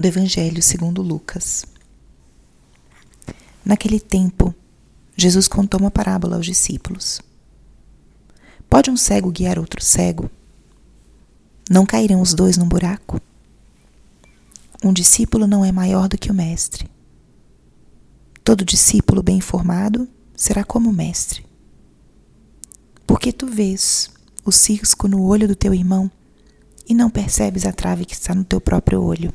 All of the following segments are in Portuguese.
do Evangelho segundo Lucas. Naquele tempo, Jesus contou uma parábola aos discípulos. Pode um cego guiar outro cego? Não cairão os dois num buraco? Um discípulo não é maior do que o mestre. Todo discípulo bem informado será como o mestre. Porque tu vês o cisco no olho do teu irmão e não percebes a trave que está no teu próprio olho.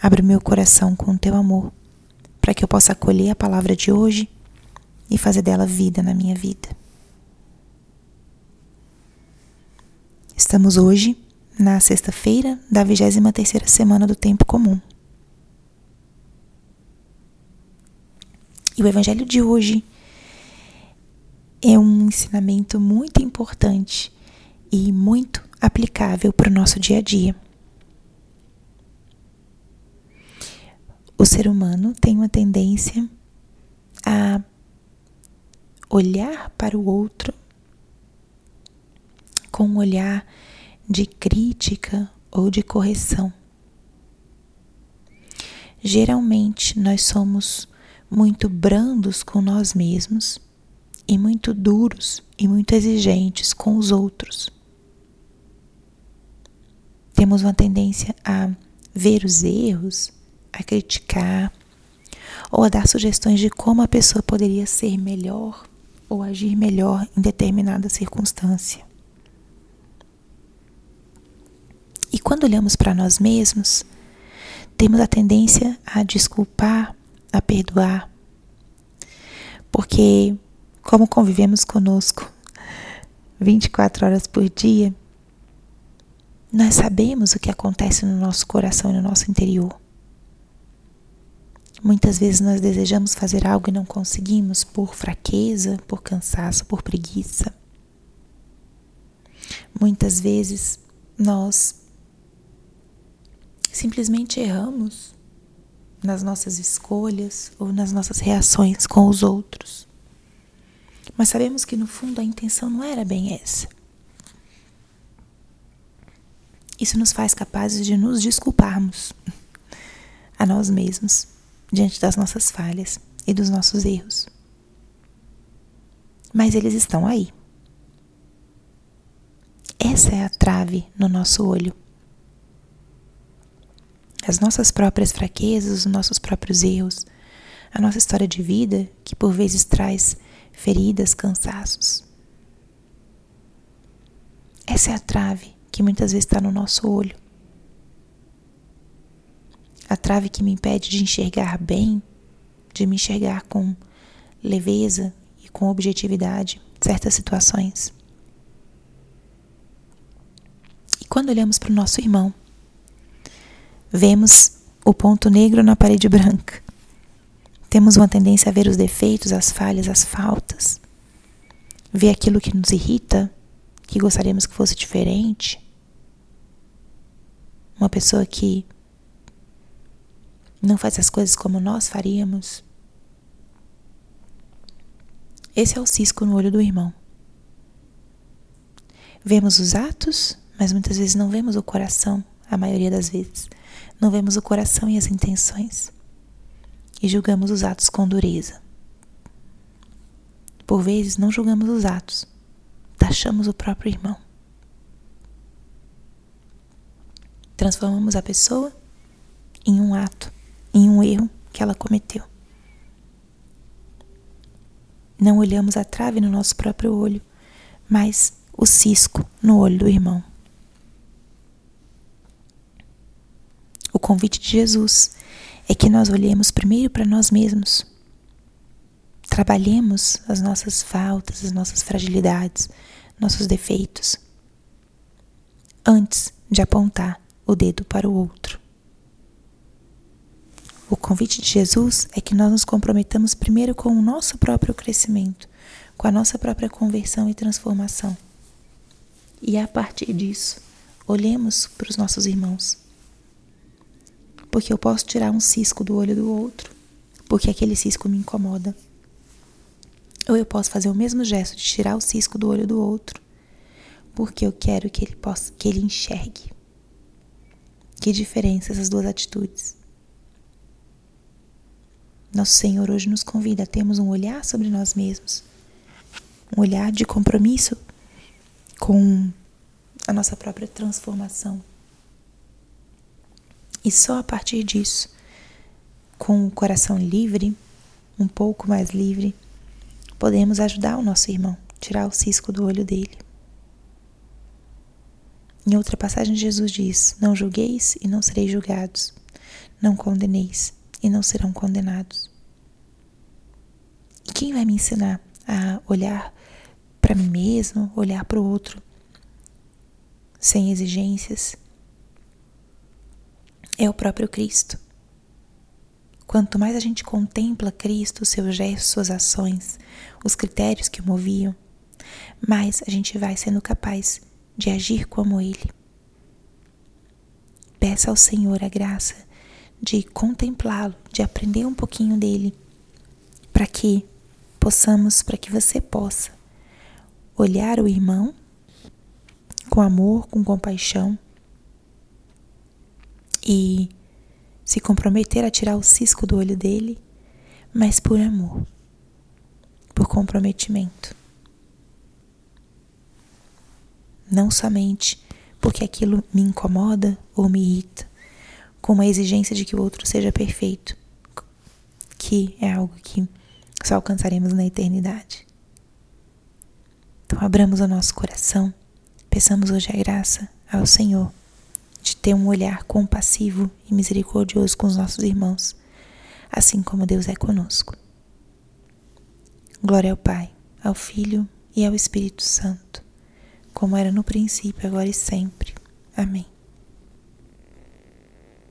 abre meu coração com o teu amor, para que eu possa acolher a palavra de hoje e fazer dela vida na minha vida. Estamos hoje na sexta-feira da 23 terceira semana do tempo comum. E o evangelho de hoje é um ensinamento muito importante e muito aplicável para o nosso dia a dia. O ser humano tem uma tendência a olhar para o outro com um olhar de crítica ou de correção. Geralmente nós somos muito brandos com nós mesmos e muito duros e muito exigentes com os outros temos uma tendência a ver os erros, a criticar ou a dar sugestões de como a pessoa poderia ser melhor ou agir melhor em determinada circunstância. E quando olhamos para nós mesmos, temos a tendência a desculpar, a perdoar, porque, como convivemos conosco 24 horas por dia, nós sabemos o que acontece no nosso coração e no nosso interior. Muitas vezes nós desejamos fazer algo e não conseguimos por fraqueza, por cansaço, por preguiça. Muitas vezes nós simplesmente erramos nas nossas escolhas ou nas nossas reações com os outros. Mas sabemos que no fundo a intenção não era bem essa. Isso nos faz capazes de nos desculparmos a nós mesmos diante das nossas falhas e dos nossos erros. Mas eles estão aí. Essa é a trave no nosso olho. As nossas próprias fraquezas, os nossos próprios erros, a nossa história de vida, que por vezes traz feridas, cansaços. Essa é a trave que muitas vezes está no nosso olho. A trave que me impede de enxergar bem, de me enxergar com leveza e com objetividade certas situações. E quando olhamos para o nosso irmão, vemos o ponto negro na parede branca. Temos uma tendência a ver os defeitos, as falhas, as faltas, ver aquilo que nos irrita, que gostaríamos que fosse diferente, uma pessoa que não faz as coisas como nós faríamos. Esse é o cisco no olho do irmão. Vemos os atos, mas muitas vezes não vemos o coração, a maioria das vezes. Não vemos o coração e as intenções. E julgamos os atos com dureza. Por vezes não julgamos os atos, taxamos o próprio irmão. Transformamos a pessoa em um ato, em um erro que ela cometeu. Não olhamos a trave no nosso próprio olho, mas o cisco no olho do irmão. O convite de Jesus é que nós olhemos primeiro para nós mesmos. Trabalhemos as nossas faltas, as nossas fragilidades, nossos defeitos, antes de apontar o dedo para o outro. O convite de Jesus é que nós nos comprometamos primeiro com o nosso próprio crescimento, com a nossa própria conversão e transformação. E a partir disso, olhemos para os nossos irmãos. Porque eu posso tirar um cisco do olho do outro, porque aquele cisco me incomoda. Ou eu posso fazer o mesmo gesto de tirar o cisco do olho do outro, porque eu quero que ele possa, que ele enxergue. Que diferença essas duas atitudes. Nosso Senhor hoje nos convida a termos um olhar sobre nós mesmos, um olhar de compromisso com a nossa própria transformação. E só a partir disso, com o coração livre, um pouco mais livre, podemos ajudar o nosso irmão, tirar o cisco do olho dele. Em outra passagem, Jesus diz: Não julgueis e não sereis julgados, não condeneis e não serão condenados. E quem vai me ensinar a olhar para mim mesmo, olhar para o outro sem exigências? É o próprio Cristo. Quanto mais a gente contempla Cristo, seus gestos, suas ações, os critérios que o moviam, mais a gente vai sendo capaz de agir como Ele. Peça ao Senhor a graça de contemplá-lo, de aprender um pouquinho dele, para que possamos, para que você possa olhar o irmão com amor, com compaixão e se comprometer a tirar o cisco do olho dele, mas por amor, por comprometimento. Não somente porque aquilo me incomoda ou me irrita, com uma exigência de que o outro seja perfeito, que é algo que só alcançaremos na eternidade. Então, abramos o nosso coração, peçamos hoje a graça ao Senhor de ter um olhar compassivo e misericordioso com os nossos irmãos, assim como Deus é conosco. Glória ao Pai, ao Filho e ao Espírito Santo, como era no princípio, agora e sempre. Amém.